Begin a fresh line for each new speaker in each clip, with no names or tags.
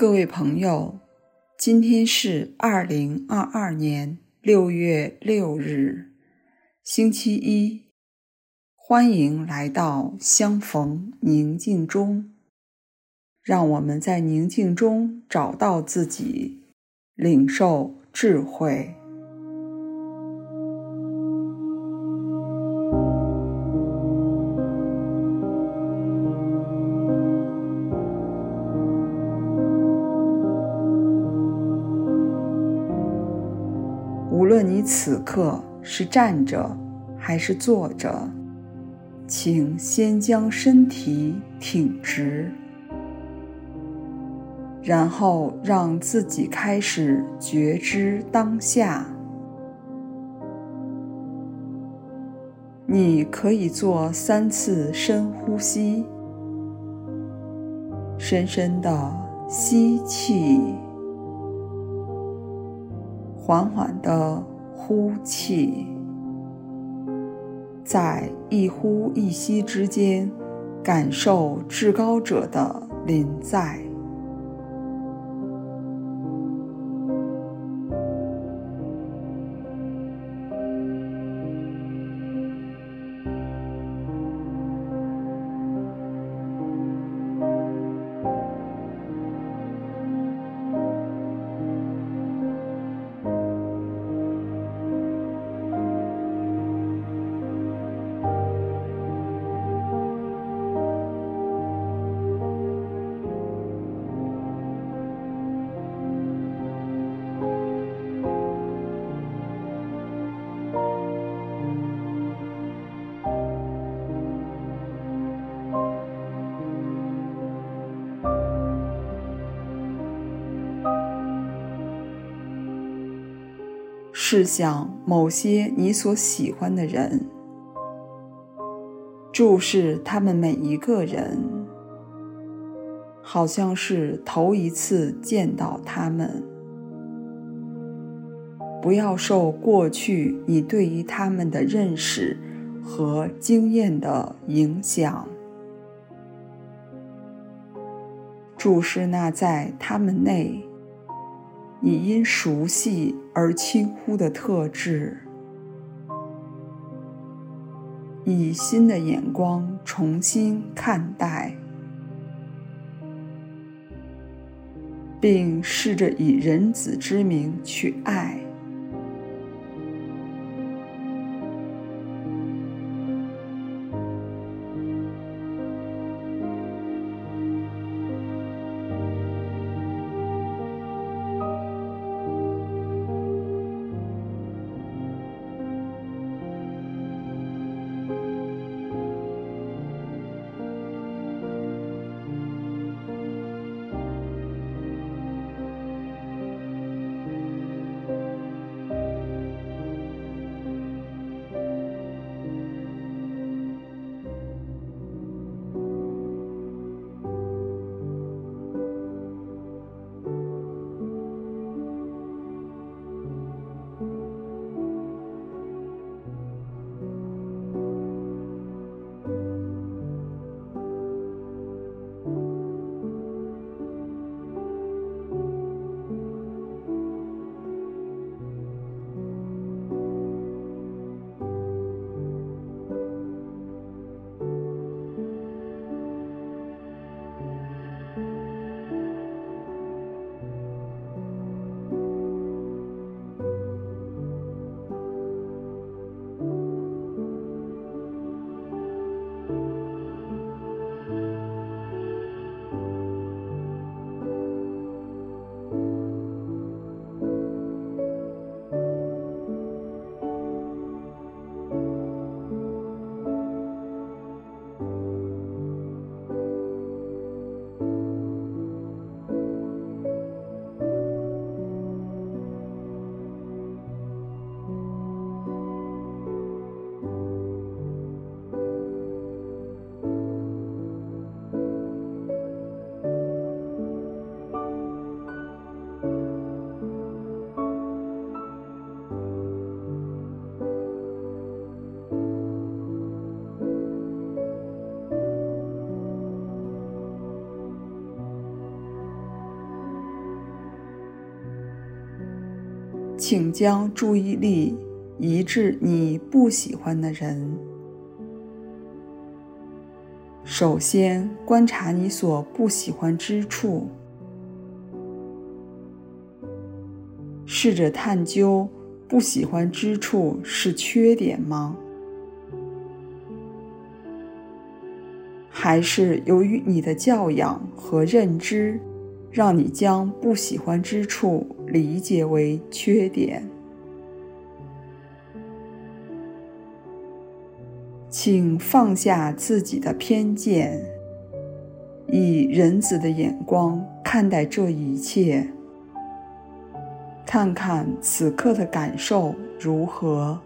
各位朋友，今天是二零二二年六月六日，星期一。欢迎来到相逢宁静中，让我们在宁静中找到自己，领受智慧。无论你此刻是站着还是坐着，请先将身体挺直，然后让自己开始觉知当下。你可以做三次深呼吸，深深的吸气。缓缓的呼气，在一呼一吸之间，感受至高者的临在。试想某些你所喜欢的人，注视他们每一个人，好像是头一次见到他们。不要受过去你对于他们的认识和经验的影响，注视那在他们内。你因熟悉而轻忽的特质，以新的眼光重新看待，并试着以人子之名去爱。请将注意力移至你不喜欢的人。首先，观察你所不喜欢之处，试着探究不喜欢之处是缺点吗？还是由于你的教养和认知，让你将不喜欢之处理解为缺点？请放下自己的偏见，以仁慈的眼光看待这一切，看看此刻的感受如何。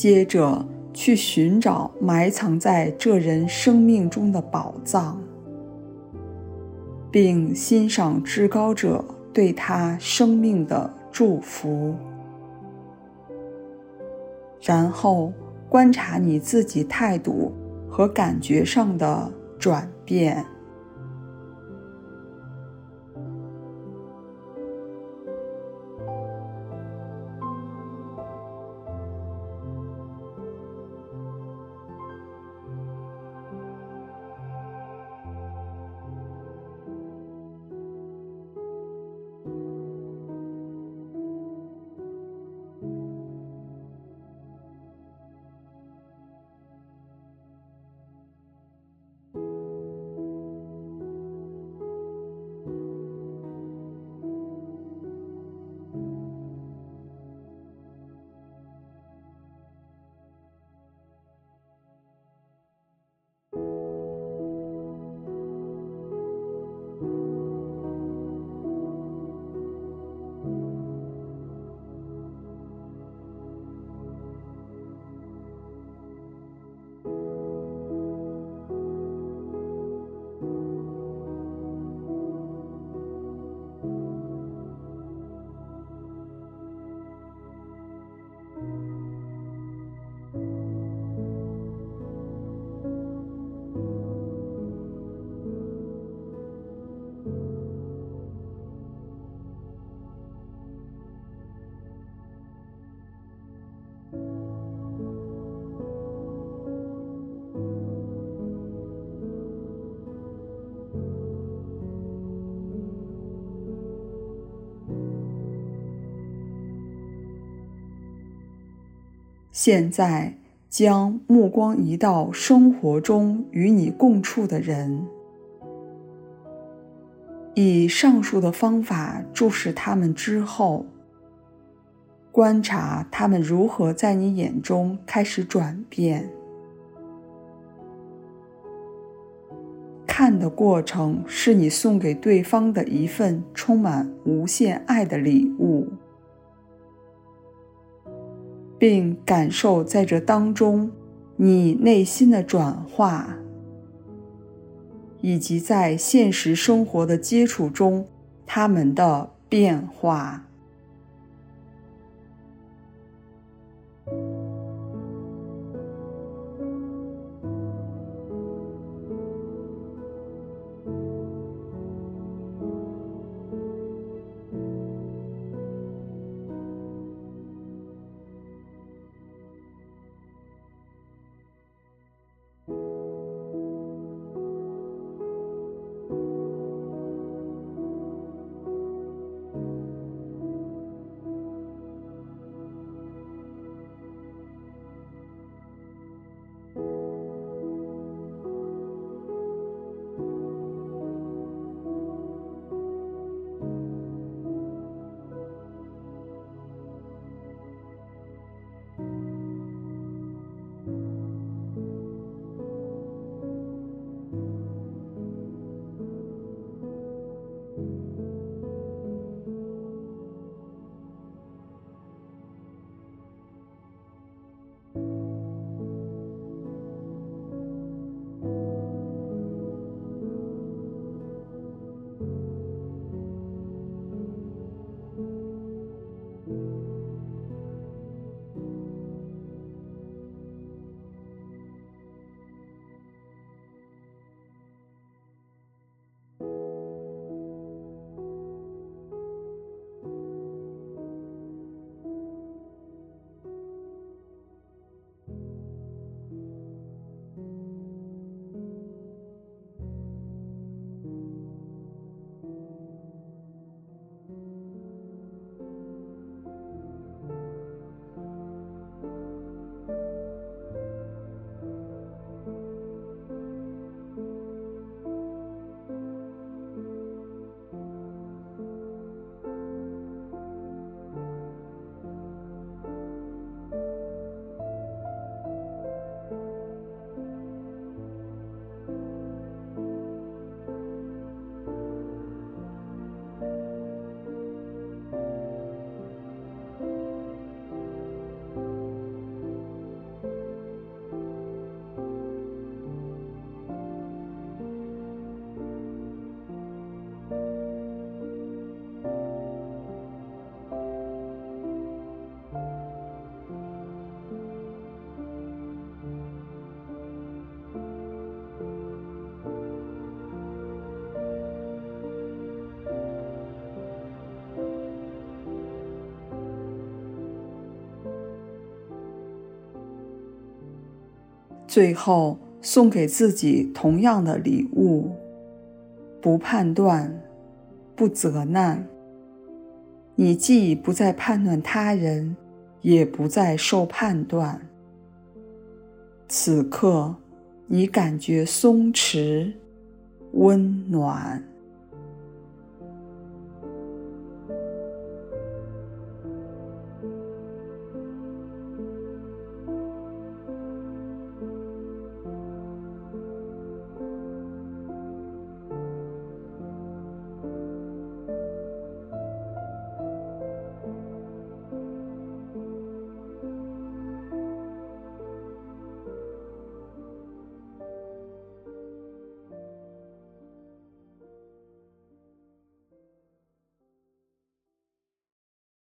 接着去寻找埋藏在这人生命中的宝藏，并欣赏至高者对他生命的祝福，然后观察你自己态度和感觉上的转变。现在将目光移到生活中与你共处的人，以上述的方法注视他们之后，观察他们如何在你眼中开始转变。看的过程是你送给对方的一份充满无限爱的礼物，并感受在这当中你内心的转化，以及在现实生活的接触中他们的变化。最后送给自己同样的礼物：不判断，不责难。你既不再判断他人，也不再受判断。此刻，你感觉松弛、温暖。